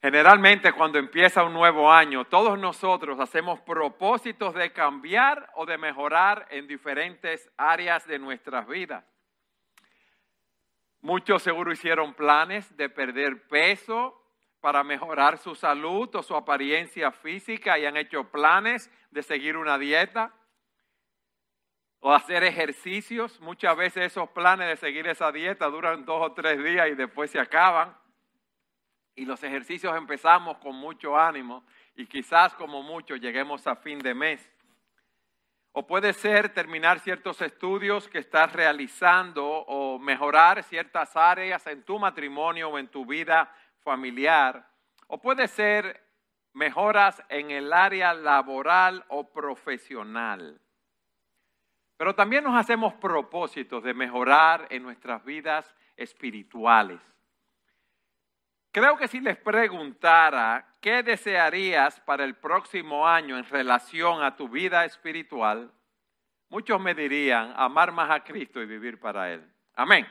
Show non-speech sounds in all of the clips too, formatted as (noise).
Generalmente cuando empieza un nuevo año, todos nosotros hacemos propósitos de cambiar o de mejorar en diferentes áreas de nuestras vidas. Muchos seguro hicieron planes de perder peso para mejorar su salud o su apariencia física y han hecho planes de seguir una dieta o hacer ejercicios. Muchas veces esos planes de seguir esa dieta duran dos o tres días y después se acaban y los ejercicios empezamos con mucho ánimo y quizás como mucho lleguemos a fin de mes. O puede ser terminar ciertos estudios que estás realizando o mejorar ciertas áreas en tu matrimonio o en tu vida familiar. O puede ser mejoras en el área laboral o profesional. Pero también nos hacemos propósitos de mejorar en nuestras vidas espirituales. Creo que si les preguntara qué desearías para el próximo año en relación a tu vida espiritual, muchos me dirían amar más a Cristo y vivir para Él. Amén.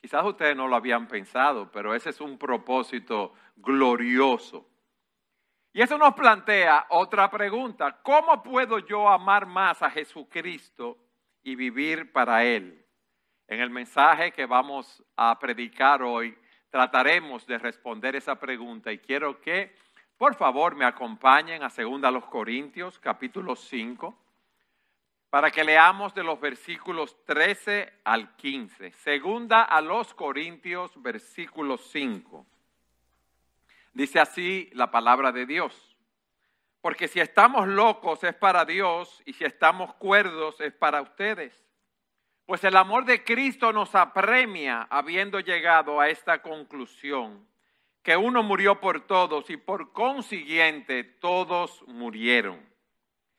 Quizás ustedes no lo habían pensado, pero ese es un propósito glorioso. Y eso nos plantea otra pregunta. ¿Cómo puedo yo amar más a Jesucristo y vivir para Él? En el mensaje que vamos a predicar hoy, trataremos de responder esa pregunta y quiero que por favor me acompañen a 2 los Corintios capítulo 5 para que leamos de los versículos 13 al 15. Segunda a los Corintios versículo 5. Dice así la palabra de Dios. Porque si estamos locos es para Dios y si estamos cuerdos es para ustedes. Pues el amor de Cristo nos apremia habiendo llegado a esta conclusión, que uno murió por todos y por consiguiente todos murieron.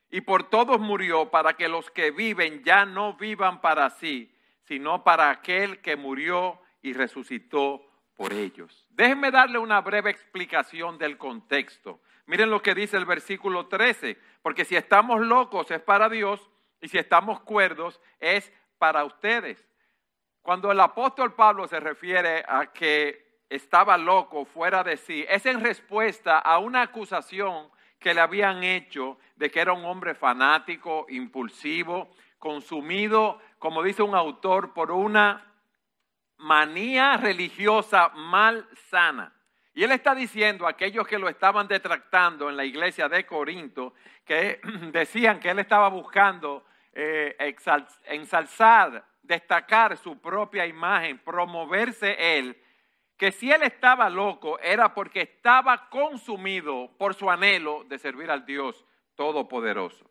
Y por todos murió para que los que viven ya no vivan para sí, sino para aquel que murió y resucitó por ellos. Déjenme darle una breve explicación del contexto. Miren lo que dice el versículo 13, porque si estamos locos es para Dios y si estamos cuerdos es para ustedes. Cuando el apóstol Pablo se refiere a que estaba loco, fuera de sí, es en respuesta a una acusación que le habían hecho de que era un hombre fanático, impulsivo, consumido, como dice un autor, por una manía religiosa mal sana. Y él está diciendo a aquellos que lo estaban detractando en la iglesia de Corinto, que (clears throat) decían que él estaba buscando eh, ensalzar, destacar su propia imagen, promoverse él, que si él estaba loco era porque estaba consumido por su anhelo de servir al Dios Todopoderoso.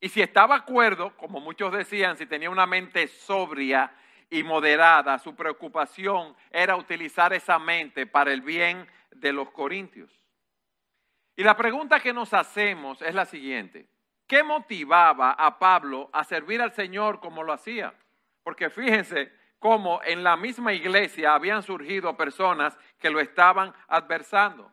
Y si estaba acuerdo, como muchos decían, si tenía una mente sobria y moderada, su preocupación era utilizar esa mente para el bien de los corintios. Y la pregunta que nos hacemos es la siguiente. ¿Qué motivaba a Pablo a servir al Señor como lo hacía? Porque fíjense cómo en la misma iglesia habían surgido personas que lo estaban adversando.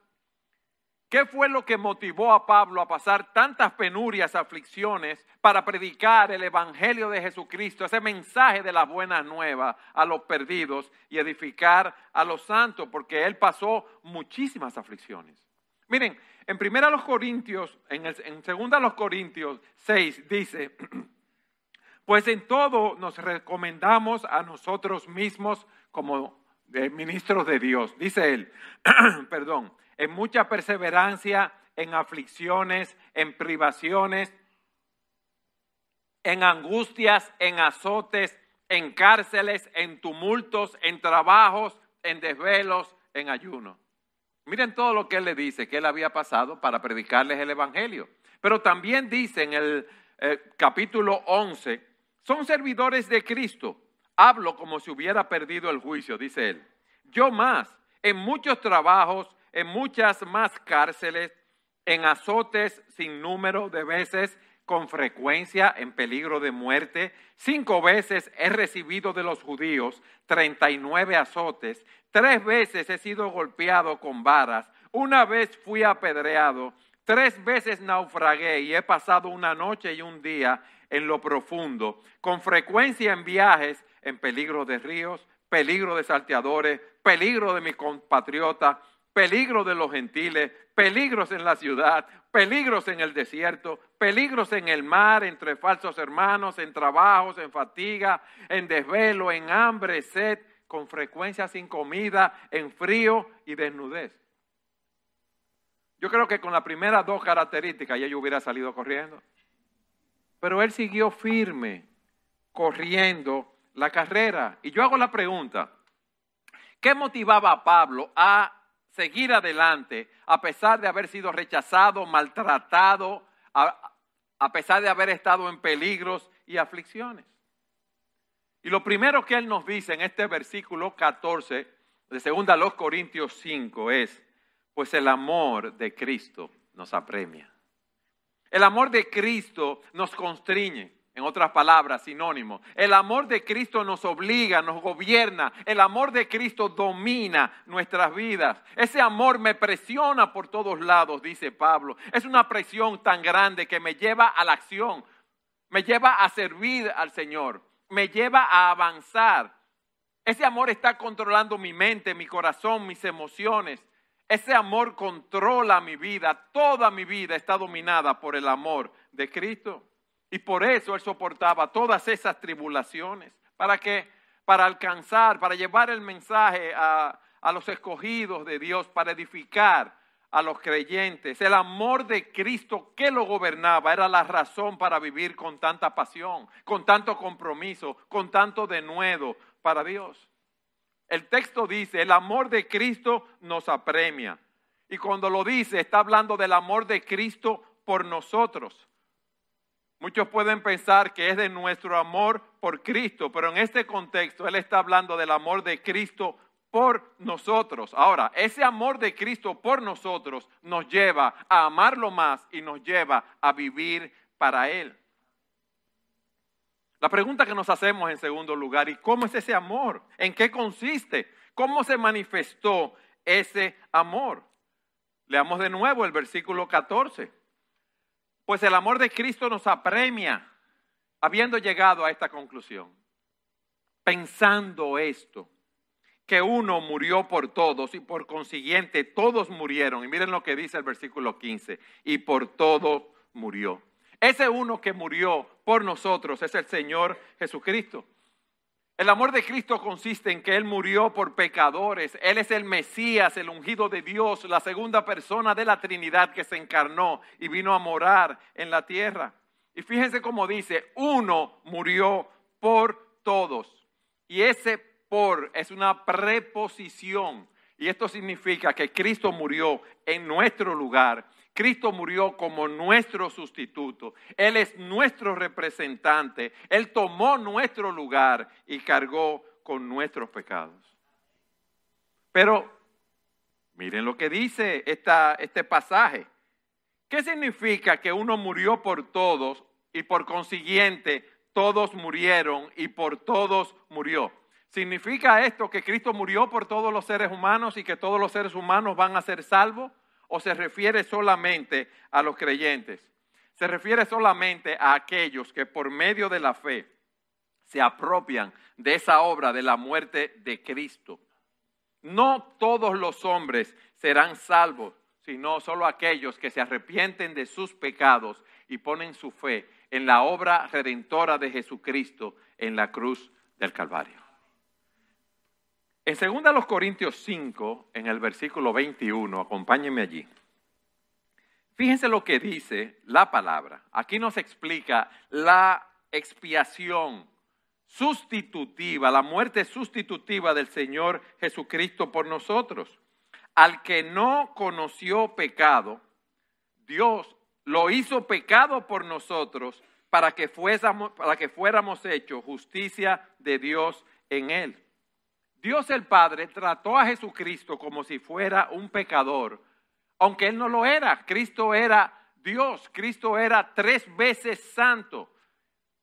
¿Qué fue lo que motivó a Pablo a pasar tantas penurias, aflicciones para predicar el Evangelio de Jesucristo, ese mensaje de la buena nueva a los perdidos y edificar a los santos? Porque él pasó muchísimas aflicciones. Miren, en primera los Corintios, en, el, segunda los Corintios 6 dice, (clears throat) pues en todo nos recomendamos a nosotros mismos como ministros de Dios. Dice él, (clears throat) perdón, en mucha perseverancia, en aflicciones, en privaciones, en angustias, en azotes, en cárceles, en tumultos, en trabajos, en desvelos, en ayuno. Miren todo lo que él le dice que él había pasado para predicarles el Evangelio. Pero también dice en el eh, capítulo 11, son servidores de Cristo. Hablo como si hubiera perdido el juicio, dice él. Yo más, en muchos trabajos, en muchas más cárceles, en azotes sin número de veces, con frecuencia en peligro de muerte. Cinco veces he recibido de los judíos 39 azotes. Tres veces he sido golpeado con varas. Una vez fui apedreado. Tres veces naufragué y he pasado una noche y un día en lo profundo. Con frecuencia en viajes en peligro de ríos, peligro de salteadores, peligro de mis compatriotas, peligros de los gentiles, peligros en la ciudad, peligros en el desierto, peligros en el mar, entre falsos hermanos, en trabajos, en fatiga, en desvelo, en hambre, sed, con frecuencia sin comida, en frío y desnudez. Yo creo que con las primeras dos características ya yo hubiera salido corriendo. Pero él siguió firme, corriendo la carrera. Y yo hago la pregunta, ¿qué motivaba a Pablo a seguir adelante a pesar de haber sido rechazado, maltratado, a, pesar de haber estado en peligros y aflicciones? Y lo primero que él nos dice en este versículo 14 de 2 los Corintios 5 es, pues el amor de Cristo nos apremia. El amor de Cristo nos constriñe. En otras palabras, sinónimo. El amor de Cristo nos obliga, nos gobierna. El amor de Cristo domina nuestras vidas. Ese amor me presiona por todos lados, dice Pablo. Es una presión tan grande que me lleva a la acción, me lleva a servir al Señor, me lleva a avanzar. Ese amor está controlando mi mente, mi corazón, mis emociones. Ese amor controla mi vida. Toda mi vida está dominada por el amor de Cristo. Y por eso él soportaba todas esas tribulaciones. ¿Para que Para alcanzar, para llevar el mensaje a, a los escogidos de Dios, para edificar a los creyentes. El amor de Cristo que lo gobernaba era la razón para vivir con tanta pasión, con tanto compromiso, con tanto denuedo para Dios. El texto dice, el amor de Cristo nos apremia. Y cuando lo dice, está hablando del amor de Cristo por nosotros. Muchos pueden pensar que es de nuestro amor por Cristo, pero en este contexto Él está hablando del amor de Cristo por nosotros. Ahora, ese amor de Cristo por nosotros nos lleva a amarlo más y nos lleva a vivir para Él. La pregunta que nos hacemos en segundo lugar, ¿y cómo es ese amor? ¿En qué consiste? ¿Cómo se manifestó ese amor? Leamos de nuevo el versículo 14. Pues el amor de Cristo nos apremia, habiendo llegado a esta conclusión, pensando esto, que uno murió por todos y por consiguiente todos murieron. Y miren lo que dice el versículo 15, y por todo murió. Ese uno que murió por nosotros es el Señor Jesucristo. El amor de Cristo consiste en que Él murió por pecadores. Él es el Mesías, el ungido de Dios, la segunda persona de la Trinidad que se encarnó y vino a morar en la tierra. Y fíjense cómo dice, uno murió por todos. Y ese es una preposición. Y esto significa que Cristo murió en nuestro lugar Cristo murió como nuestro sustituto. Él es nuestro representante. Él tomó nuestro lugar y cargó con nuestros pecados. Pero miren lo que dice esta, este pasaje. ¿Qué significa que uno murió por todos y por consiguiente todos murieron y por todos murió? ¿Significa esto que Cristo murió por todos los seres humanos y que todos los seres humanos van a ser salvos? o se refiere solamente a los creyentes? Se refiere solamente a aquellos que por medio de la fe se apropian de esa obra de la muerte de Cristo. No todos los hombres serán salvos, sino solo aquellos que se arrepienten de sus pecados y ponen su fe en la obra redentora de Jesucristo en la cruz del Calvario. En 2 Corintios 5, en el versículo 21, acompáñenme allí. Fíjense lo que dice la palabra. Aquí nos explica la expiación sustitutiva, la muerte sustitutiva del Señor Jesucristo por nosotros. Al que no conoció pecado, Dios lo hizo pecado por nosotros para que, fuésemos, para que fuéramos hechos justicia de Dios en él. Dios el Padre trató a Jesucristo como si fuera un pecador, aunque Él no lo era. Cristo era Dios, Cristo era tres veces santo,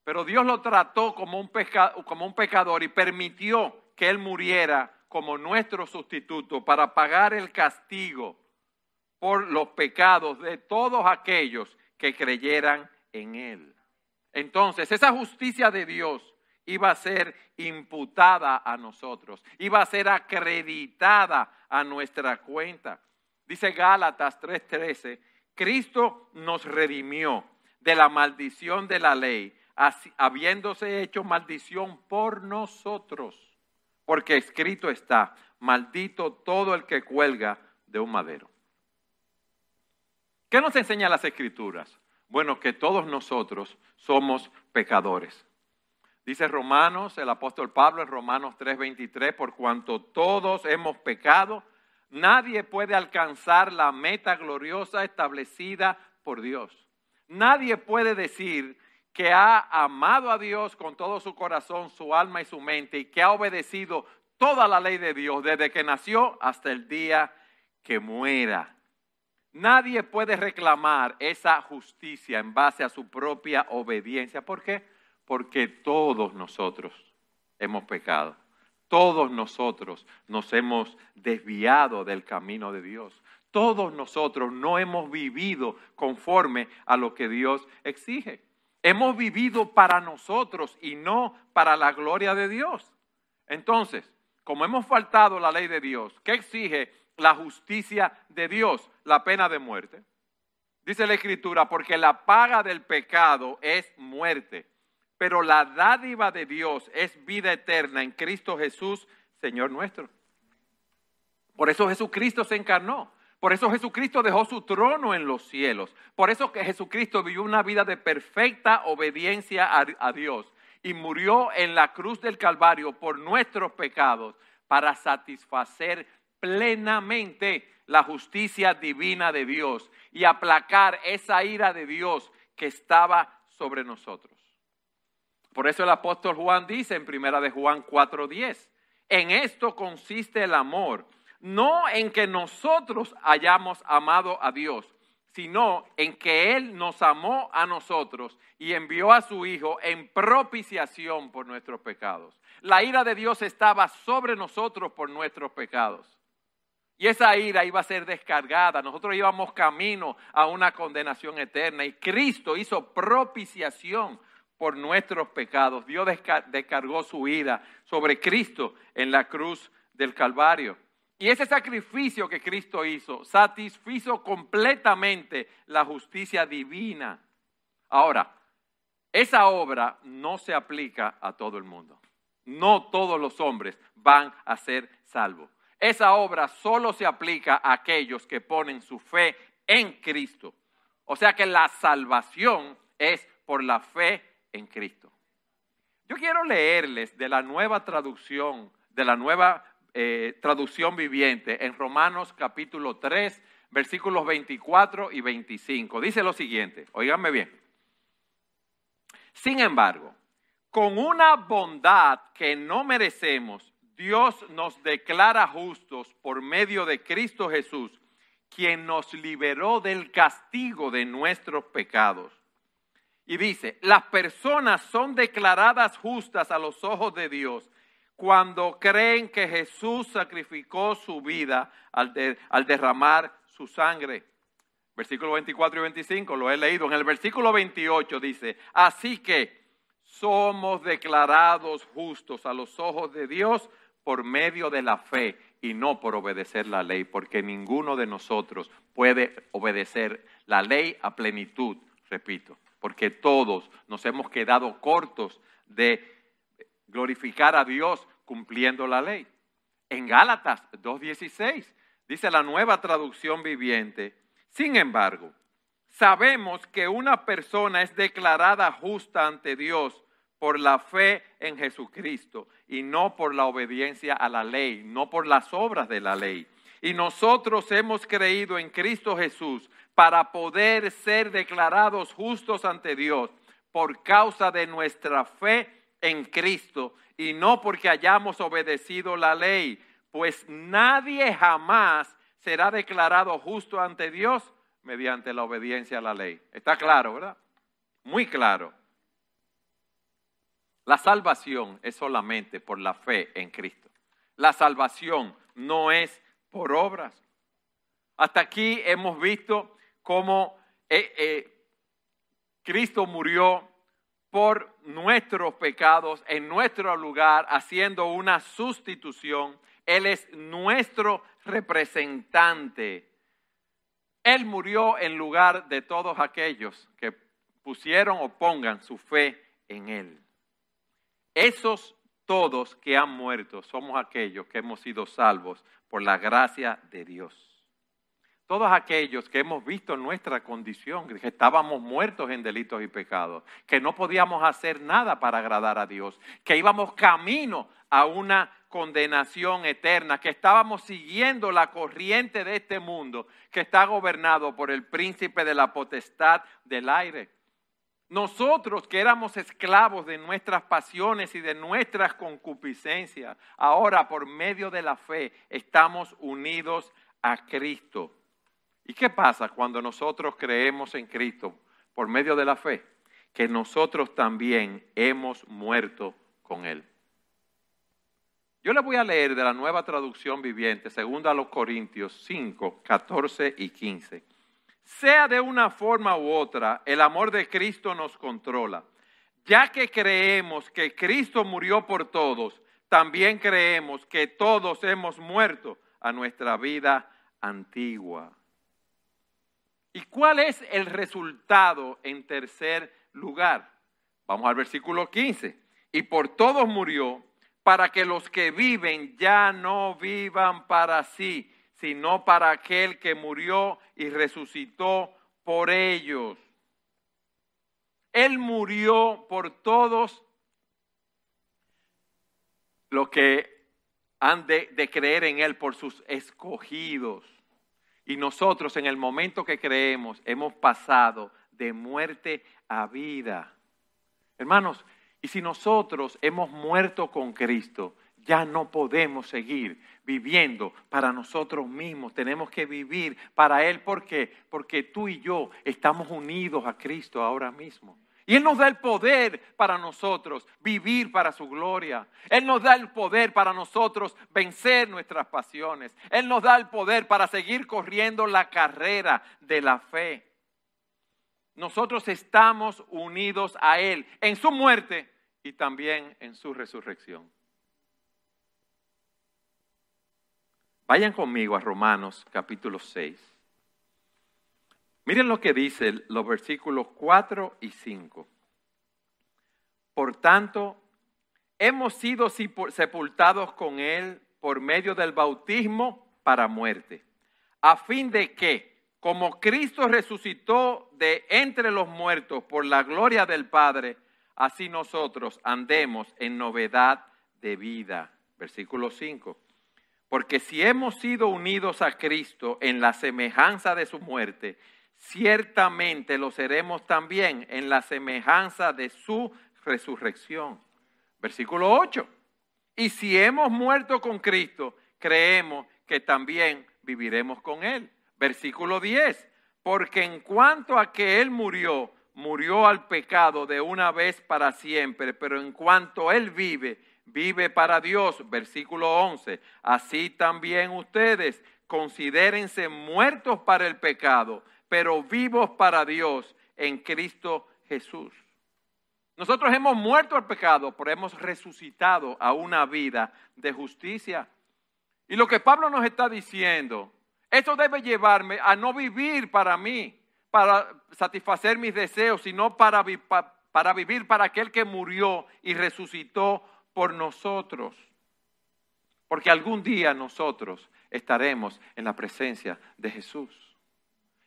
pero Dios lo trató como un, como un pecador y permitió que Él muriera como nuestro sustituto para pagar el castigo por los pecados de todos aquellos que creyeran en Él. Entonces, esa justicia de Dios iba a ser imputada a nosotros, iba a ser acreditada a nuestra cuenta. Dice Gálatas 3:13, Cristo nos redimió de la maldición de la ley, habiéndose hecho maldición por nosotros, porque escrito está, maldito todo el que cuelga de un madero. ¿Qué nos enseña las escrituras? Bueno, que todos nosotros somos pecadores. Dice Romanos, el apóstol Pablo en Romanos 3:23, por cuanto todos hemos pecado, nadie puede alcanzar la meta gloriosa establecida por Dios. Nadie puede decir que ha amado a Dios con todo su corazón, su alma y su mente y que ha obedecido toda la ley de Dios desde que nació hasta el día que muera. Nadie puede reclamar esa justicia en base a su propia obediencia. ¿Por qué? Porque todos nosotros hemos pecado. Todos nosotros nos hemos desviado del camino de Dios. Todos nosotros no hemos vivido conforme a lo que Dios exige. Hemos vivido para nosotros y no para la gloria de Dios. Entonces, como hemos faltado la ley de Dios, ¿qué exige la justicia de Dios? La pena de muerte. Dice la Escritura, porque la paga del pecado es muerte, pero la dádiva de Dios es vida eterna en Cristo Jesús, Señor nuestro. Por eso Jesucristo se encarnó. Por eso Jesucristo dejó su trono en los cielos. Por eso que Jesucristo vivió una vida de perfecta obediencia a, Dios y murió en la cruz del Calvario por nuestros pecados para satisfacer plenamente la justicia divina de Dios y aplacar esa ira de Dios que estaba sobre nosotros. Por eso el apóstol Juan dice en primera de Juan 4:10, en esto consiste el amor no en que nosotros hayamos amado a Dios, sino en que Él nos amó a nosotros y envió a su Hijo en propiciación por nuestros pecados. La ira de Dios estaba sobre nosotros por nuestros pecados. Y esa ira iba a ser descargada. Nosotros íbamos camino a una condenación eterna. Y Cristo hizo propiciación por nuestros pecados. Dios descargó su ira sobre Cristo en la cruz del Calvario. Y ese sacrificio que Cristo hizo satisfizo completamente la justicia divina. Ahora, esa obra no se aplica a todo el mundo. No todos los hombres van a ser salvos. Esa obra solo se aplica a aquellos que ponen su fe en Cristo. O sea que la salvación es por la fe en Cristo. Yo quiero leerles de la nueva traducción, de la nueva eh, traducción viviente en Romanos capítulo 3, versículos 24 y 25. Dice lo siguiente, oíganme bien. Sin embargo, con una bondad que no merecemos, Dios nos declara justos por medio de Cristo Jesús, quien nos liberó del castigo de nuestros pecados. Y dice, las personas son declaradas justas a los ojos de Dios cuando creen que Jesús sacrificó su vida al, derramar su sangre. Versículo 24 y 25 lo he leído. En el versículo 28 dice, así que somos declarados justos a los ojos de Dios por medio de la fe y no por obedecer la ley, porque ninguno de nosotros puede obedecer la ley a plenitud, repito, porque todos nos hemos quedado cortos de glorificar a Dios cumpliendo la ley. En Gálatas 2.16 dice la nueva traducción viviente, sin embargo, sabemos que una persona es declarada justa ante Dios por la fe en Jesucristo y no por la obediencia a la ley, no por las obras de la ley. Y nosotros hemos creído en Cristo Jesús para poder ser declarados justos ante Dios por causa de nuestra fe en Cristo y no porque hayamos obedecido la ley, pues nadie jamás será declarado justo ante Dios mediante la obediencia a la ley. Está claro, ¿verdad? Muy claro. La salvación es solamente por la fe en Cristo. La salvación no es por obras. Hasta aquí hemos visto cómo eh, eh, Cristo murió por nuestros pecados en nuestro lugar, haciendo una sustitución. Él es nuestro representante. Él murió en lugar de todos aquellos que pusieron o pongan su fe en Él. Esos todos que han muerto somos aquellos que hemos sido salvos por la gracia de Dios. Todos aquellos que hemos visto nuestra condición, que estábamos muertos en delitos y pecados, que no podíamos hacer nada para agradar a Dios, que íbamos camino a una condenación eterna, que estábamos siguiendo la corriente de este mundo que está gobernado por el príncipe de la potestad del aire nosotros que éramos esclavos de nuestras pasiones y de nuestras concupiscencias, ahora por medio de la fe estamos unidos a Cristo. ¿Y qué pasa cuando nosotros creemos en Cristo por medio de la fe? Que nosotros también hemos muerto con Él. Yo le voy a leer de la nueva traducción viviente, segundo a los Corintios 5, 14 y 15. Sea de una forma u otra, el amor de Cristo nos controla. Ya que creemos que Cristo murió por todos, también creemos que todos hemos muerto a nuestra vida antigua. ¿Y cuál es el resultado en tercer lugar? Vamos al versículo 15. Y por todos murió para que los que viven ya no vivan para sí, sino para aquel que murió y resucitó por ellos. Él murió por todos los que han de, de, creer en Él, por sus escogidos. Y nosotros en el momento que creemos hemos pasado de muerte a vida. Hermanos, y si nosotros hemos muerto con Cristo, ya no podemos seguir viviendo para nosotros mismos. Tenemos que vivir para Él. ¿Por qué? Porque tú y yo estamos unidos a Cristo ahora mismo. Y Él nos da el poder para nosotros vivir para su gloria. Él nos da el poder para nosotros vencer nuestras pasiones. Él nos da el poder para seguir corriendo la carrera de la fe. Nosotros estamos unidos a Él en su muerte y también en su resurrección. Vayan conmigo a Romanos capítulo 6. Miren lo que dicen los versículos 4 y 5. Por tanto, hemos sido sepultados con Él por medio del bautismo para muerte, a fin de que, como Cristo resucitó de entre los muertos por la gloria del Padre, así nosotros andemos en novedad de vida. Versículo 5. Porque si hemos sido unidos a Cristo en la semejanza de su muerte, ciertamente lo seremos también en la semejanza de su resurrección. Versículo 8. Y si hemos muerto con Cristo, creemos que también viviremos con Él. Versículo 10. Porque en cuanto a que Él murió, murió al pecado de una vez para siempre, pero en cuanto Él vive, vive para Dios. Versículo 11. Así también ustedes considérense muertos para el pecado, pero vivos para Dios en Cristo Jesús. Nosotros hemos muerto al pecado, pero hemos resucitado a una vida de justicia. Y lo que Pablo nos está diciendo, eso debe llevarme a no vivir para mí, para satisfacer mis deseos, sino para, para vivir para aquel que murió y resucitó por nosotros. Porque algún día nosotros estaremos en la presencia de Jesús.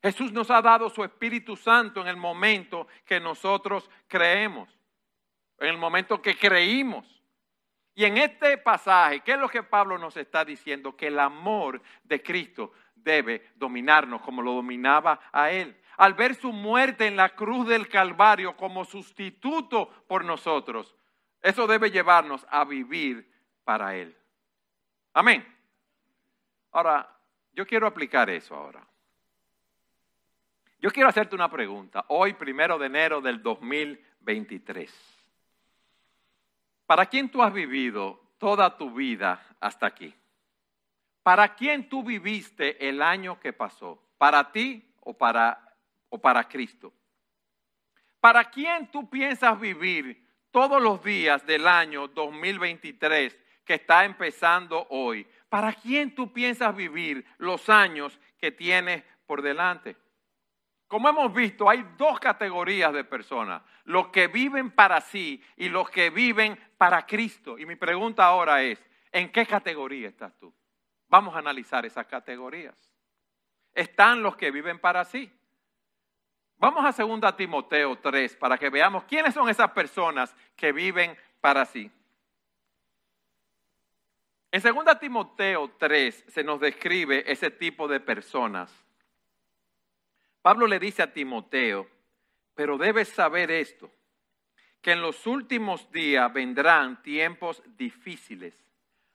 Jesús nos ha dado su Espíritu Santo en el momento que nosotros creemos, en el momento que creímos. Y en este pasaje, ¿qué es lo que Pablo nos está diciendo? Que el amor de Cristo debe dominarnos como lo dominaba a Él. Al ver su muerte en la cruz del Calvario como sustituto por nosotros, eso debe llevarnos a vivir para Él. Amén. Ahora, yo quiero aplicar eso ahora. Yo quiero hacerte una pregunta. Hoy, primero de enero del 2023. ¿Para quién tú has vivido toda tu vida hasta aquí? ¿Para quién tú viviste el año que pasó? ¿Para ti o para, o para Cristo? ¿Para quién tú piensas vivir todos los días del año 2023 que está empezando hoy? ¿Para quién tú piensas vivir los años que tienes por delante? Como hemos visto, hay dos categorías de personas, los que viven para sí y los que viven para Cristo. Y mi pregunta ahora es, ¿en qué categoría estás tú? Vamos a analizar esas categorías. Están los que viven para sí. Vamos a 2 Timoteo 3 para que veamos quiénes son esas personas que viven para sí. En 2 Timoteo 3 se nos describe ese tipo de personas. Pablo le dice a Timoteo, pero debes saber esto, que en los últimos días vendrán tiempos difíciles,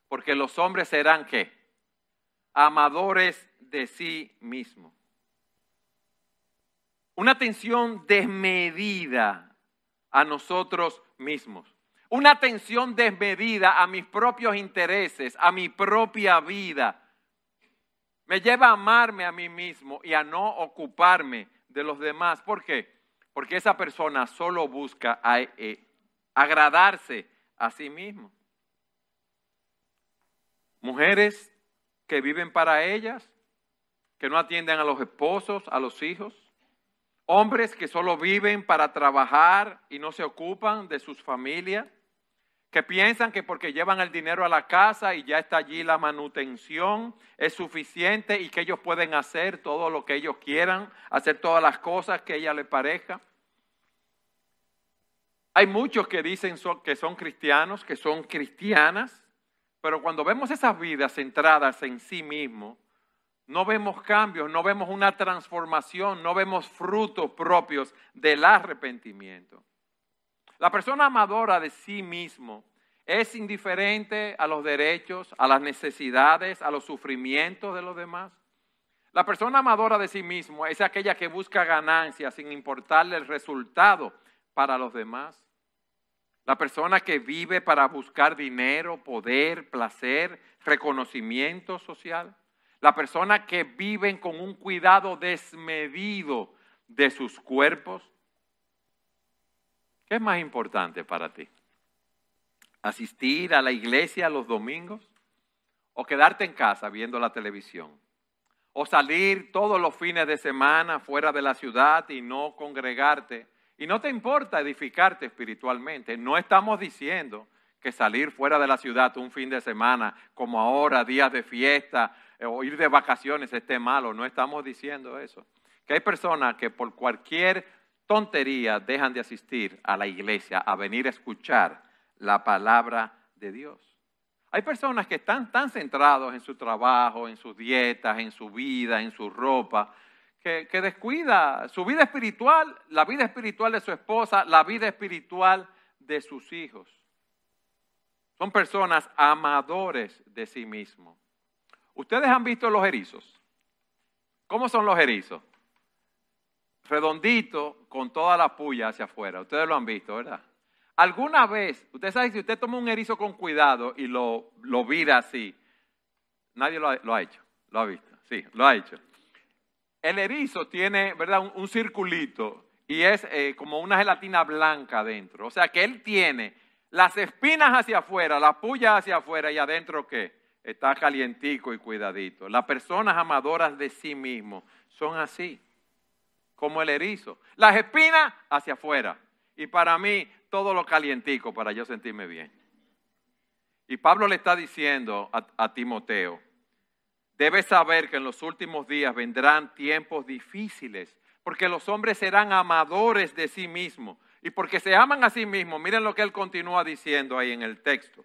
porque los hombres serán qué? Amadores de sí mismos. Una atención desmedida a nosotros mismos. Una atención desmedida a mis propios intereses, a mi propia vida me lleva a amarme a mí mismo y a no ocuparme de los demás. ¿Por qué? Porque esa persona solo busca eh, agradarse a sí mismo. Mujeres que viven para ellas, que no atienden a los esposos, a los hijos. Hombres que solo viven para trabajar y no se ocupan de sus familias que piensan que porque llevan el dinero a la casa y ya está allí la manutención es suficiente y que ellos pueden hacer todo lo que ellos quieran, hacer todas las cosas que ella le parezca. Hay muchos que dicen que son cristianos, que son cristianas, pero cuando vemos esas vidas centradas en sí mismos, no vemos cambios, no vemos una transformación, no vemos frutos propios del arrepentimiento. La persona amadora de sí mismo es indiferente a los derechos, a las necesidades, a los sufrimientos de los demás. La persona amadora de sí mismo es aquella que busca ganancias sin importarle el resultado para los demás. La persona que vive para buscar dinero, poder, placer, reconocimiento social. La persona que vive con un cuidado desmedido de sus cuerpos, ¿Qué es más importante para ti? ¿Asistir a la iglesia los domingos? ¿O quedarte en casa viendo la televisión? ¿O salir todos los fines de semana fuera de la ciudad y no congregarte? Y no te importa edificarte espiritualmente. No estamos diciendo que salir fuera de la ciudad un fin de semana, como ahora, días de fiesta o ir de vacaciones esté malo. No estamos diciendo eso. Que hay personas que por cualquier tontería dejan de asistir a la iglesia, a venir a escuchar la palabra de Dios. Hay personas que están tan centrados en su trabajo, en sus dietas, en su vida, en su ropa, que, que, descuida su vida espiritual, la vida espiritual de su esposa, la vida espiritual de sus hijos. Son personas amadores de sí mismos. ¿Ustedes han visto los erizos? ¿Cómo son los erizos? redondito con toda la puya hacia afuera. Ustedes lo han visto, ¿verdad? Alguna vez, usted sabe, si usted toma un erizo con cuidado y lo, lo vira así, nadie lo ha, hecho, lo ha visto, sí, lo ha hecho. El erizo tiene, ¿verdad? Un, circulito y es eh, como una gelatina blanca adentro. O sea que él tiene las espinas hacia afuera, la puya hacia afuera y adentro qué? Está calientico y cuidadito. Las personas amadoras de sí mismos son así como el erizo. Las espinas hacia afuera. Y para mí, todo lo calientico para yo sentirme bien. Y Pablo le está diciendo a, a Timoteo, debes saber que en los últimos días vendrán tiempos difíciles, porque los hombres serán amadores de sí mismos. Y porque se aman a sí mismos, miren lo que él continúa diciendo ahí en el texto.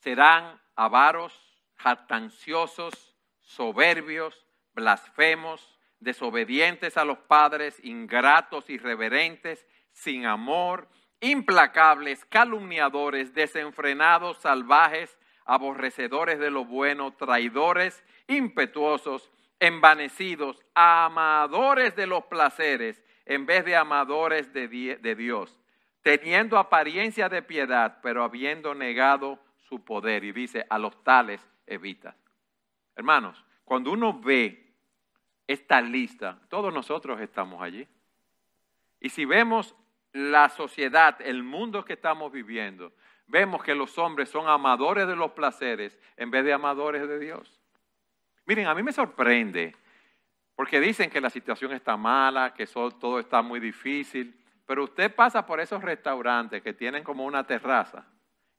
Serán avaros, jactanciosos, soberbios, blasfemos, desobedientes a los padres, ingratos, irreverentes, sin amor, implacables, calumniadores, desenfrenados, salvajes, aborrecedores de lo bueno, traidores, impetuosos, envanecidos, amadores de los placeres en vez de amadores de, de Dios, teniendo apariencia de piedad, pero habiendo negado su poder. Y dice, a los tales evita. Hermanos, cuando uno ve esta lista, todos nosotros estamos allí. Y si vemos la sociedad, el mundo que estamos viviendo, vemos que los hombres son amadores de los placeres en vez de amadores de Dios. Miren, a mí me sorprende, porque dicen que la situación está mala, que todo está muy difícil, pero usted pasa por esos restaurantes que tienen como una terraza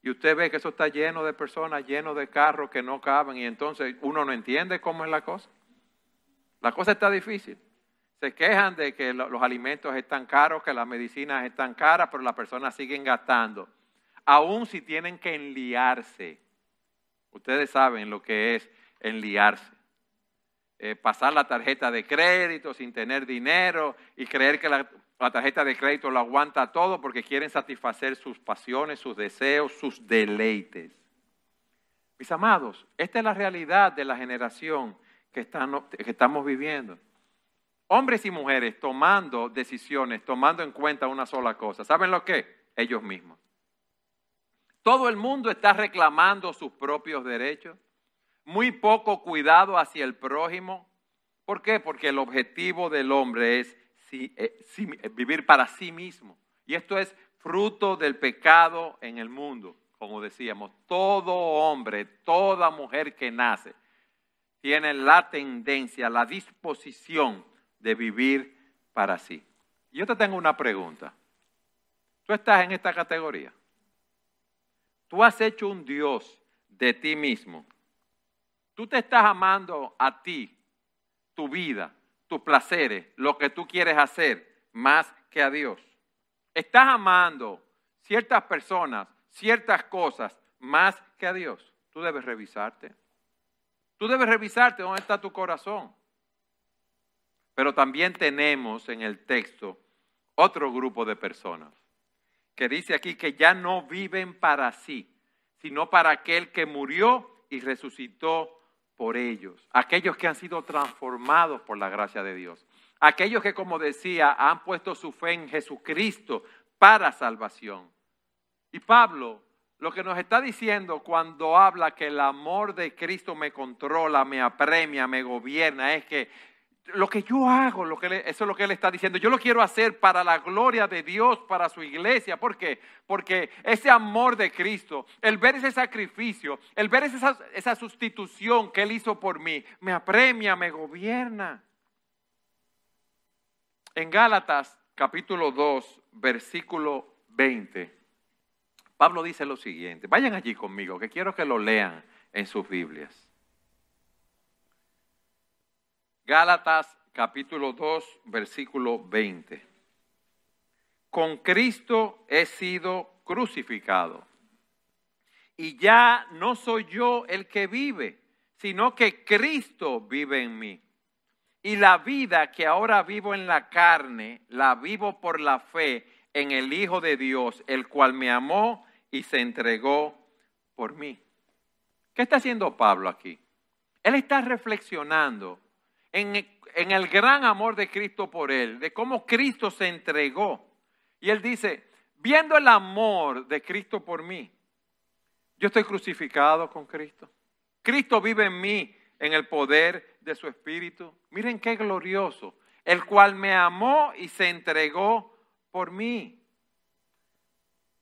y usted ve que eso está lleno de personas, lleno de carros que no caben y entonces uno no entiende cómo es la cosa. La cosa está difícil. Se quejan de que los alimentos están caros, que las medicinas están caras, pero las personas siguen gastando. Aún si tienen que enliarse. Ustedes saben lo que es enliarse. Eh, pasar la tarjeta de crédito sin tener dinero y creer que la, la tarjeta de crédito lo aguanta todo porque quieren satisfacer sus pasiones, sus deseos, sus deleites. Mis amados, esta es la realidad de la generación que, que estamos viviendo. Hombres y mujeres tomando decisiones, tomando en cuenta una sola cosa. ¿Saben lo que? Ellos mismos. Todo el mundo está reclamando sus propios derechos muy poco cuidado hacia el prójimo. ¿Por qué? Porque el objetivo del hombre es eh, eh, vivir para sí mismo. Y esto es fruto del pecado en el mundo. Como decíamos, todo hombre, toda mujer que nace tiene la tendencia, la disposición de vivir para sí. Yo te tengo una pregunta. Tú estás en esta categoría. Tú has hecho un Dios de ti mismo Tú te estás amando a ti, tu vida, tus placeres, lo que tú quieres hacer, más que a Dios. Estás amando ciertas personas, ciertas cosas, más que a Dios. Tú debes revisarte. Tú debes revisarte dónde está tu corazón. Pero también tenemos en el texto otro grupo de personas que dice aquí que ya no viven para sí, sino para aquel que murió y resucitó por ellos, aquellos que han sido transformados por la gracia de Dios, aquellos que, como decía, han puesto su fe en Jesucristo para salvación. Y Pablo lo que nos está diciendo cuando habla que el amor de Cristo me controla, me apremia, me gobierna, es que lo que yo hago, lo que eso es lo que él está diciendo. Yo lo quiero hacer para la gloria de Dios, para su iglesia. ¿Por qué? Porque ese amor de Cristo, el ver ese sacrificio, el ver esa, esa sustitución que él hizo por mí, me apremia, me gobierna. En Gálatas capítulo 2, versículo 20, Pablo dice lo siguiente. Vayan allí conmigo, que quiero que lo lean en sus Biblias. Gálatas capítulo 2, versículo 20. Con Cristo he sido crucificado. Y ya no soy yo el que vive, sino que Cristo vive en mí. Y la vida que ahora vivo en la carne, la vivo por la fe en el Hijo de Dios, el cual me amó y se entregó por mí. ¿Qué está haciendo Pablo aquí? Él está reflexionando en, el gran amor de Cristo por él, de cómo Cristo se entregó. Y él dice, viendo el amor de Cristo por mí, yo estoy crucificado con Cristo. Cristo vive en mí en el poder de su Espíritu. Miren qué glorioso, el cual me amó y se entregó por mí.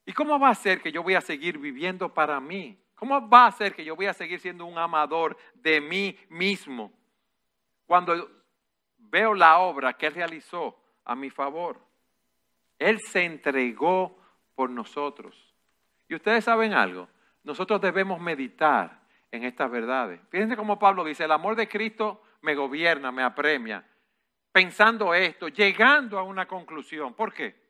¿Y cómo va a ser que yo voy a seguir viviendo para mí? ¿Cómo va a ser que yo voy a seguir siendo un amador de mí mismo? Cuando veo la obra que Él realizó a mi favor. Él se entregó por nosotros. Y ustedes saben algo, nosotros debemos meditar en estas verdades. Fíjense cómo Pablo dice, el amor de Cristo me gobierna, me apremia. Pensando esto, llegando a una conclusión. ¿Por qué?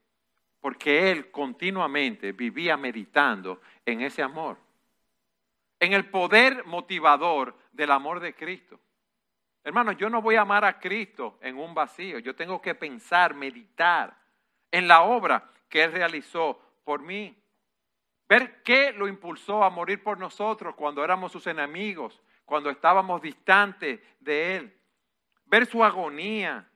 Porque él continuamente vivía meditando en ese amor, en el poder motivador del amor de Cristo. Hermano, yo no voy a amar a Cristo en un vacío. Yo tengo que pensar, meditar en la obra que Él realizó por mí. Ver qué lo impulsó a morir por nosotros cuando éramos sus enemigos, cuando estábamos distantes de Él. Ver su agonía,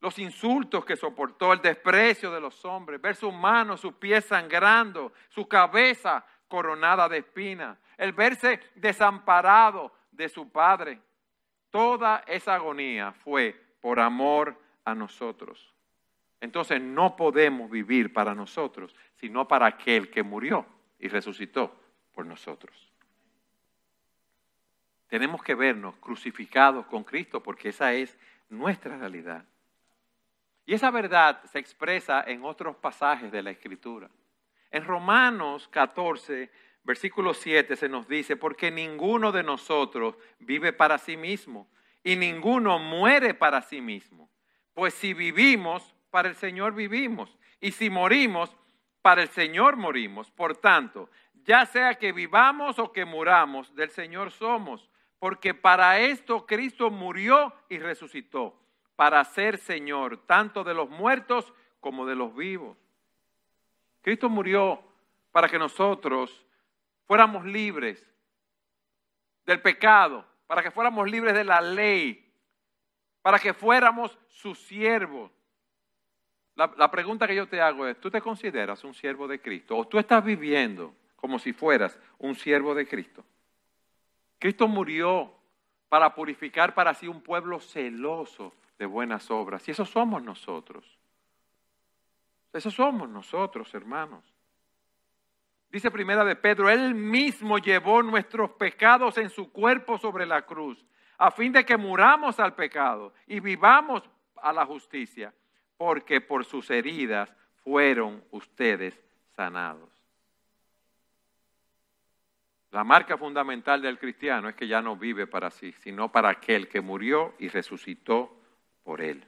los insultos que soportó, el desprecio de los hombres. Ver sus manos, sus pies sangrando, su cabeza coronada de espinas. El verse desamparado de su Padre Toda esa agonía fue por amor a nosotros. entonces no podemos vivir para nosotros, sino para aquel que murió y resucitó por nosotros. Tenemos que vernos crucificados con Cristo porque esa es nuestra realidad. Y esa verdad se expresa en otros pasajes de la Escritura. En Romanos 14, versículo 7 se nos dice, porque ninguno de nosotros vive para sí mismo y ninguno muere para sí mismo. Pues si vivimos, para el Señor vivimos. Y si morimos, para el Señor morimos. Por tanto, ya sea que vivamos o que muramos, del Señor somos porque para esto Cristo murió y resucitó, para ser Señor tanto de los muertos como de los vivos. Cristo murió para que nosotros fuéramos libres del pecado, para que fuéramos libres de la ley, para que fuéramos sus siervos. La, la, pregunta que yo te hago es, ¿tú te consideras un siervo de Cristo? ¿O tú estás viviendo como si fueras un siervo de Cristo? Cristo murió para purificar para sí un pueblo celoso de buenas obras. Y eso somos nosotros. Eso somos nosotros, hermanos. Dice primera de Pedro, Él mismo llevó nuestros pecados en su cuerpo sobre la cruz, a fin de que muramos al pecado y vivamos a la justicia, porque por sus heridas fueron ustedes sanados. La marca fundamental del cristiano es que ya no vive para sí, sino para aquel que murió y resucitó por él.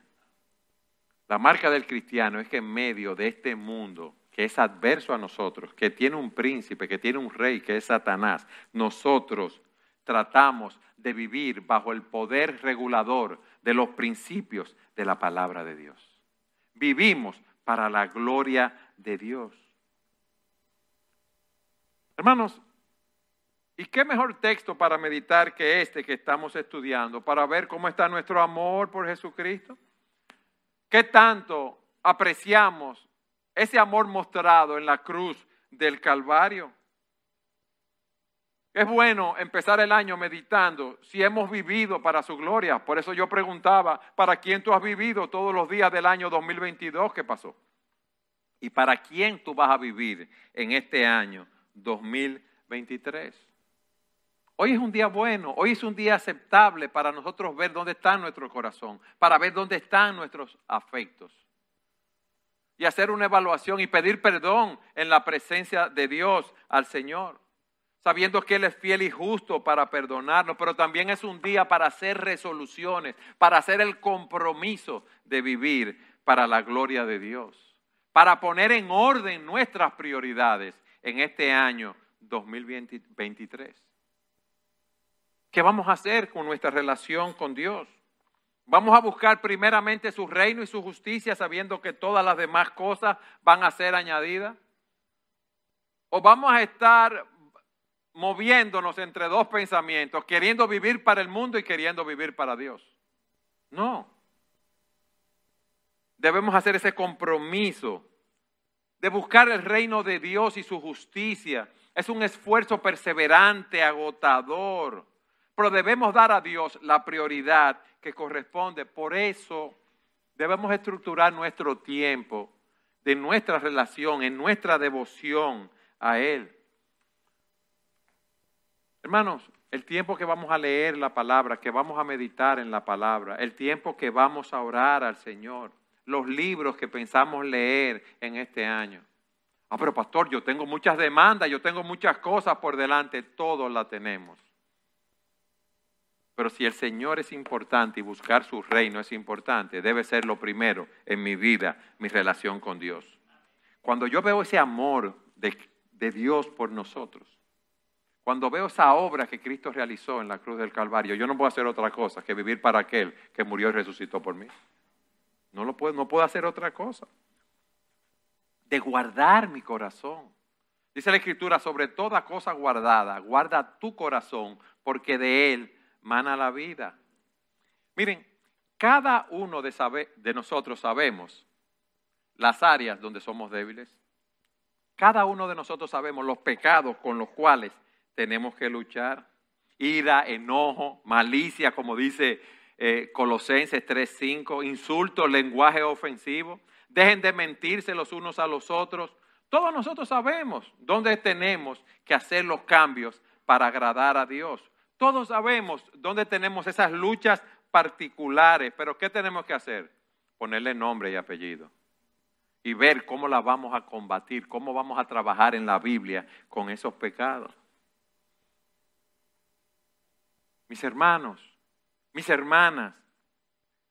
La marca del cristiano es que en medio de este mundo que es adverso a nosotros, que tiene un príncipe, que tiene un rey, que es Satanás, nosotros tratamos de vivir bajo el poder regulador de los principios de la palabra de Dios. Vivimos para la gloria de Dios. Hermanos, ¿Y qué mejor texto para meditar que este que estamos estudiando, para ver cómo está nuestro amor por Jesucristo? ¿Qué tanto apreciamos ese amor mostrado en la cruz del Calvario? Es bueno empezar el año meditando si hemos vivido para su gloria. Por eso yo preguntaba, ¿para quién tú has vivido todos los días del año 2022 que pasó? ¿Y para quién tú vas a vivir en este año 2023? Hoy es un día bueno, hoy es un día aceptable para nosotros ver dónde está nuestro corazón, para ver dónde están nuestros afectos. Y hacer una evaluación y pedir perdón en la presencia de Dios al Señor, sabiendo que Él es fiel y justo para perdonarnos, pero también es un día para hacer resoluciones, para hacer el compromiso de vivir para la gloria de Dios, para poner en orden nuestras prioridades en este año 2023. ¿Qué vamos a hacer con nuestra relación con Dios? Vamos a buscar primeramente su reino y su justicia sabiendo que todas las demás cosas van a ser añadidas. O vamos a estar moviéndonos entre dos pensamientos, queriendo vivir para el mundo y queriendo vivir para Dios. No. Debemos hacer ese compromiso de buscar el reino de Dios y su justicia. Es un esfuerzo perseverante, agotador pero debemos dar a Dios la prioridad que corresponde. Por eso debemos estructurar nuestro tiempo de nuestra relación, en nuestra devoción a Él. Hermanos, el tiempo que vamos a leer la palabra, que vamos a meditar en la palabra, el tiempo que vamos a orar al Señor, los libros que pensamos leer en este año. Ah, pero pastor, yo tengo muchas demandas, yo tengo muchas cosas por delante, todos la tenemos. Pero si el Señor es importante y buscar su reino es importante, debe ser lo primero en mi vida, mi relación con Dios. Cuando yo veo ese amor de, Dios por nosotros, cuando veo esa obra que Cristo realizó en la cruz del Calvario, yo no puedo hacer otra cosa que vivir para aquel que murió y resucitó por mí. No lo puedo, no puedo hacer otra cosa. De guardar mi corazón. Dice la Escritura, sobre toda cosa guardada, guarda tu corazón, porque de él mana la vida. Miren, cada uno de, nosotros sabemos las áreas donde somos débiles. Cada uno de nosotros sabemos los pecados con los cuales tenemos que luchar. Ira, enojo, malicia, como dice eh, Colosenses 3.5, insultos, lenguaje ofensivo, dejen de mentirse los unos a los otros. Todos nosotros sabemos dónde tenemos que hacer los cambios para agradar a Dios. Todos sabemos dónde tenemos esas luchas particulares, pero ¿qué tenemos que hacer? Ponerle nombre y apellido y ver cómo la vamos a combatir, cómo vamos a trabajar en la Biblia con esos pecados. Mis hermanos, mis hermanas,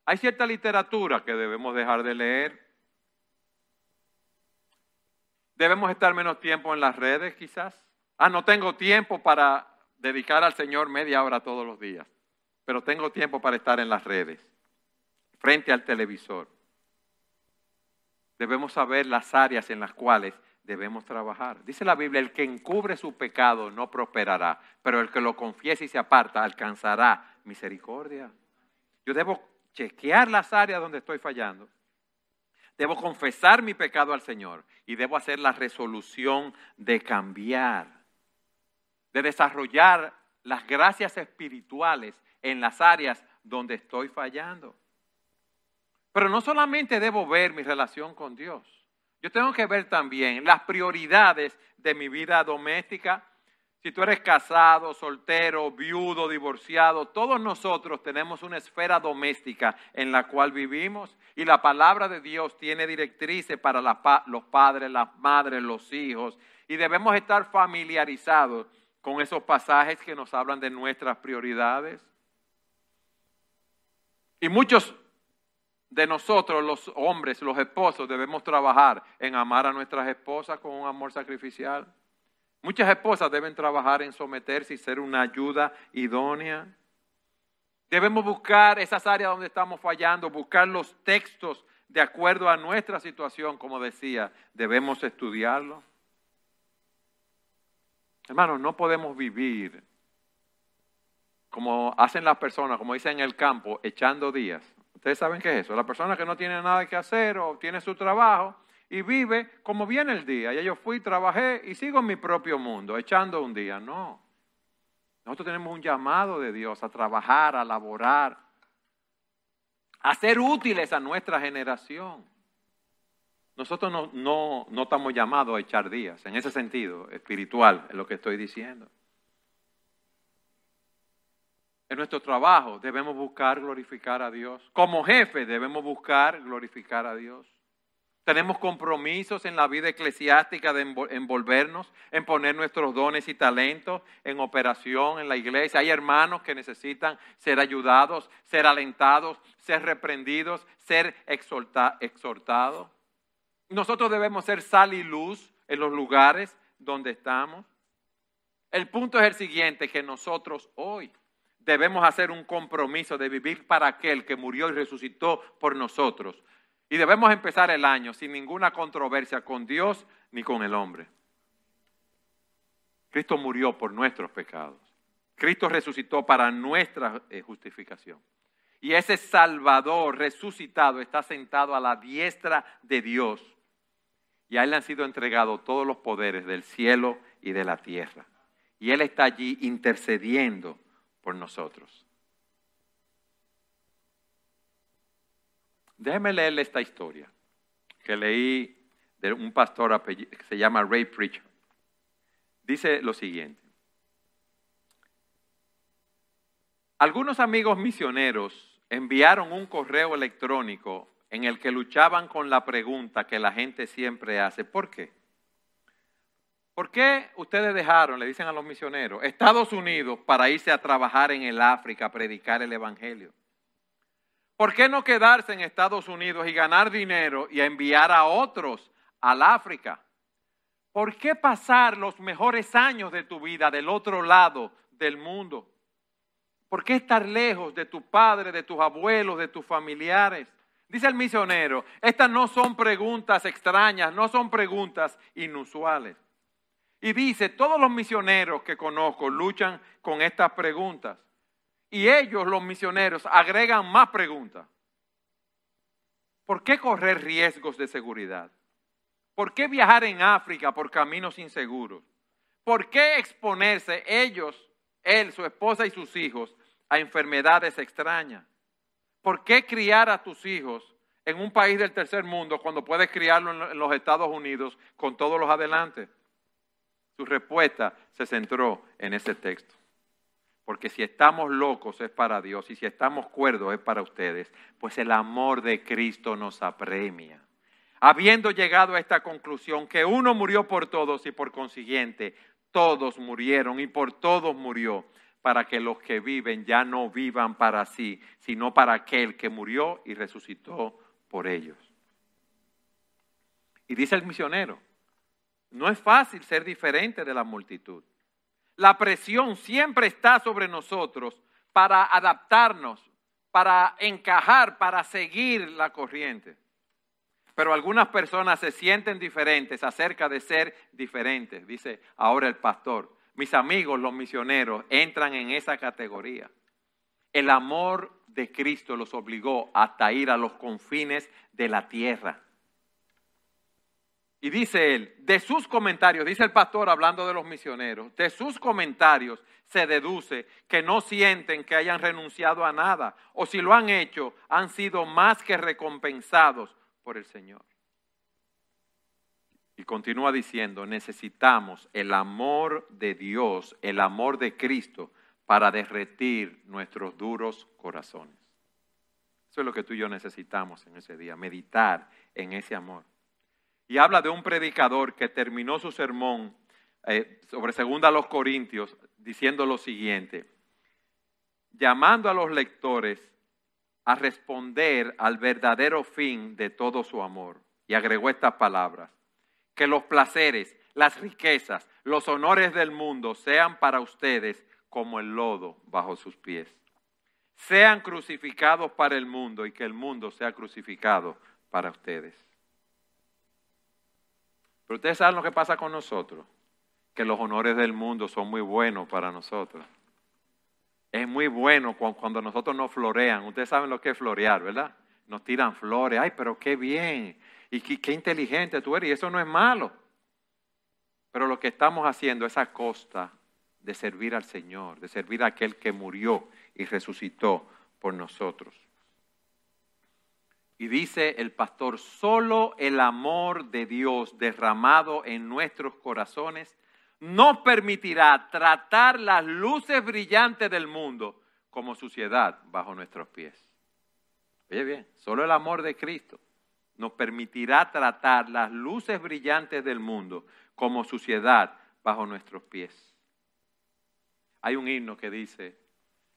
hay cierta literatura que debemos dejar de leer. Debemos estar menos tiempo en las redes quizás. Ah, no tengo tiempo para dedicar al Señor media hora todos los días, pero tengo tiempo para estar en las redes, frente al televisor debemos saber las áreas en las cuales debemos trabajar. Dice la Biblia, el que encubre su pecado no prosperará, pero el que lo confiese y se aparta alcanzará misericordia. Yo debo chequear las áreas donde estoy fallando. Debo confesar mi pecado al Señor y debo hacer la resolución de cambiar, de desarrollar las gracias espirituales en las áreas donde estoy fallando. Pero no solamente debo ver mi relación con Dios, yo tengo que ver también las prioridades de mi vida doméstica. Si tú eres casado, soltero, viudo, divorciado, todos nosotros tenemos una esfera doméstica en la cual vivimos y la palabra de Dios tiene directrices para los padres, las madres, los hijos y debemos estar familiarizados con esos pasajes que nos hablan de nuestras prioridades. Y muchos de nosotros los hombres, los esposos, debemos trabajar en amar a nuestras esposas con un amor sacrificial. Muchas esposas deben trabajar en someterse y ser una ayuda idónea. Debemos buscar esas áreas donde estamos fallando, buscar los textos de acuerdo a nuestra situación, como decía, debemos estudiarlo. Hermanos, no podemos vivir como hacen las personas, como dicen en el campo, echando días. Ustedes saben qué es eso. La persona que no tiene nada que hacer o tiene su trabajo y vive como viene el día. Y yo fui, trabajé y sigo en mi propio mundo, echando un día. No. Nosotros tenemos un llamado de Dios a trabajar, a laborar, a ser útiles a nuestra generación. Nosotros no, no, no estamos llamados a echar días, en ese sentido espiritual, es lo que estoy diciendo. En nuestro trabajo debemos buscar glorificar a Dios. Como jefe debemos buscar glorificar a Dios. Tenemos compromisos en la vida eclesiástica de envolvernos, en poner nuestros dones y talentos en operación en la iglesia. Hay hermanos que necesitan ser ayudados, ser alentados, ser reprendidos, ser exhortados. Nosotros debemos ser sal y luz en los lugares donde estamos. El punto es el siguiente, que nosotros hoy debemos hacer un compromiso de vivir para aquel que murió y resucitó por nosotros. Y debemos empezar el año sin ninguna controversia con Dios ni con el hombre. Cristo murió por nuestros pecados. Cristo resucitó para nuestra eh, justificación. Y ese Salvador resucitado está sentado a la diestra de Dios. Y a Él le han sido entregados todos los poderes del cielo y de la tierra. Y Él está allí intercediendo por nosotros. Déjeme leerle esta historia que leí de un pastor que se llama Ray Preacher. Dice lo siguiente. Algunos amigos misioneros enviaron un correo electrónico en el que luchaban con la pregunta que la gente siempre hace, ¿por qué? ¿Por qué ustedes dejaron, le dicen a los misioneros, Estados Unidos para irse a trabajar en el África a predicar el Evangelio? ¿Por qué no quedarse en Estados Unidos y ganar dinero y enviar a otros al África? ¿Por qué pasar los mejores años de tu vida del otro lado del mundo? ¿Por qué estar lejos de tu padre, de tus abuelos, de tus familiares? Dice el misionero, estas no son preguntas extrañas, no son preguntas inusuales. Y dice, todos los misioneros que conozco luchan con estas preguntas. Y ellos, los misioneros, agregan más preguntas. ¿Por qué correr riesgos de seguridad? ¿Por qué viajar en África por caminos inseguros? ¿Por qué exponerse ellos, él, su esposa y sus hijos a enfermedades extrañas? ¿Por qué criar a tus hijos en un país del tercer mundo cuando puedes criarlo en los Estados Unidos con todos los adelantes? Su respuesta se centró en ese texto. Porque si estamos locos es para Dios y si estamos cuerdos es para ustedes, pues el amor de Cristo nos apremia. Habiendo llegado a esta conclusión que uno murió por todos y por consiguiente todos murieron y por todos murió, para que los que viven ya no vivan para sí, sino para aquel que murió y resucitó por ellos. Y dice el misionero, no es fácil ser diferente de la multitud. La presión siempre está sobre nosotros para adaptarnos, para encajar, para seguir la corriente. Pero algunas personas se sienten diferentes acerca de ser diferentes, dice ahora el pastor. Mis amigos, los misioneros, entran en esa categoría. El amor de Cristo los obligó hasta ir a los confines de la tierra. Y dice él, de sus comentarios, dice el pastor hablando de los misioneros, de sus comentarios se deduce que no sienten que hayan renunciado a nada, o si lo han hecho, han sido más que recompensados por el Señor. Y continúa diciendo, necesitamos el amor de Dios, el amor de Cristo, para derretir nuestros duros corazones. Eso es lo que tú y yo necesitamos en ese día, meditar en ese amor y habla de un predicador que terminó su sermón eh, sobre segunda a los Corintios diciendo lo siguiente, llamando a los lectores a responder al verdadero fin de todo su amor. Y agregó estas palabras, que los placeres, las riquezas, los honores del mundo sean para ustedes como el lodo bajo sus pies. Sean crucificados para el mundo y que el mundo sea crucificado para ustedes. Pero ustedes saben lo que pasa con nosotros, que los honores del mundo son muy buenos para nosotros. Es muy bueno cuando nosotros nos florean. Ustedes saben lo que es florear, ¿verdad? Nos tiran flores. Ay, pero qué bien. Y qué, inteligente tú eres. Y eso no es malo. Pero lo que estamos haciendo es a costa de servir al Señor, de servir a aquel que murió y resucitó por nosotros. Y dice el pastor, solo el amor de Dios derramado en nuestros corazones nos permitirá tratar las luces brillantes del mundo como suciedad bajo nuestros pies. Oye bien, solo el amor de Cristo nos permitirá tratar las luces brillantes del mundo como suciedad bajo nuestros pies. Hay un himno que dice,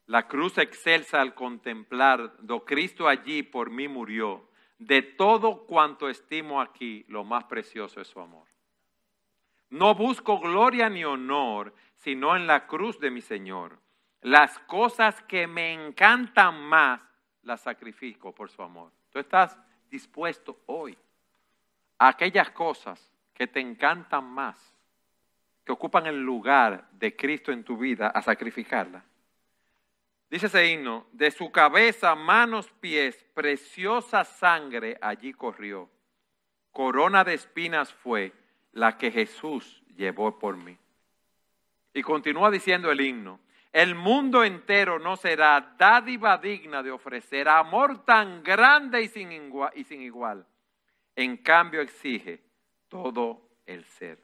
la cruz excelsa al contemplar, do Cristo allí por mí murió. De todo cuanto estimo aquí, lo más precioso es su amor. No busco gloria ni honor, sino en la cruz de mi Señor. Las cosas que me encantan más, las sacrifico por su amor. Tú estás dispuesto hoy a aquellas cosas que te encantan más, que ocupan el lugar de Cristo en tu vida, a sacrificarlas. Dice ese himno, de su cabeza, manos, pies, preciosa sangre allí corrió. Corona de espinas fue la que Jesús llevó por mí. Y continúa diciendo el himno, el mundo entero no será dádiva digna de ofrecer amor tan grande y sin, igual, y sin igual. En cambio exige todo el ser.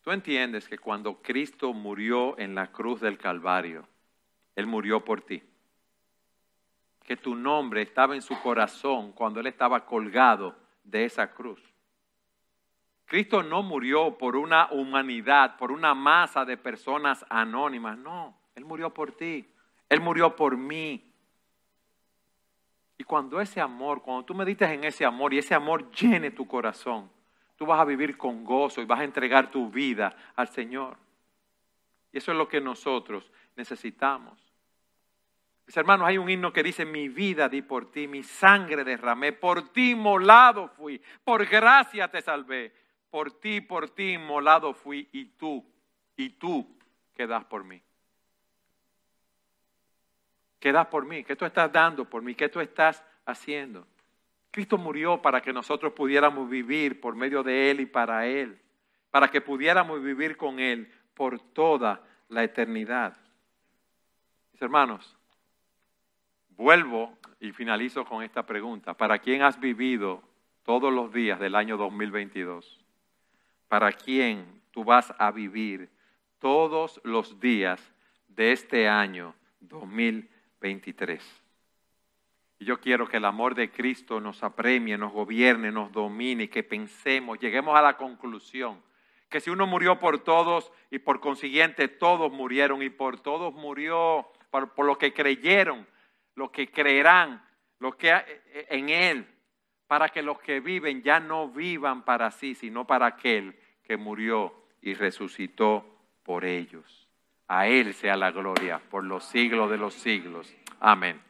Tú entiendes que cuando Cristo murió en la cruz del Calvario, Él murió por ti. Que tu nombre estaba en su corazón cuando Él estaba colgado de esa cruz. Cristo no murió por una humanidad, por una masa de personas anónimas. No, Él murió por ti. Él murió por mí. Y cuando ese amor, cuando tú meditas en ese amor y ese amor llene tu corazón, tú vas a vivir con gozo y vas a entregar tu vida al Señor. Y eso es lo que nosotros necesitamos. Mis hermanos, hay un himno que dice, mi vida di por ti, mi sangre derramé, por ti molado fui, por gracia te salvé, por ti, por ti molado fui y tú, y tú quedas por mí. Quedas por mí, ¿qué tú estás dando por mí? ¿Qué tú estás haciendo? Cristo murió para que nosotros pudiéramos vivir por medio de Él y para Él, para que pudiéramos vivir con Él por toda la eternidad. Mis hermanos, vuelvo y finalizo con esta pregunta. ¿Para quién has vivido todos los días del año 2022? ¿Para quién tú vas a vivir todos los días de este año 2023? Y yo quiero que el amor de Cristo nos apremie, nos gobierne, nos domine, que pensemos, lleguemos a la conclusión que si uno murió por todos y por consiguiente todos murieron y por todos murió por, por lo que creyeron, los que creerán, los que en Él, para que los que viven ya no vivan para sí, sino para aquel que murió y resucitó por ellos. A Él sea la gloria por los siglos de los siglos. Amén.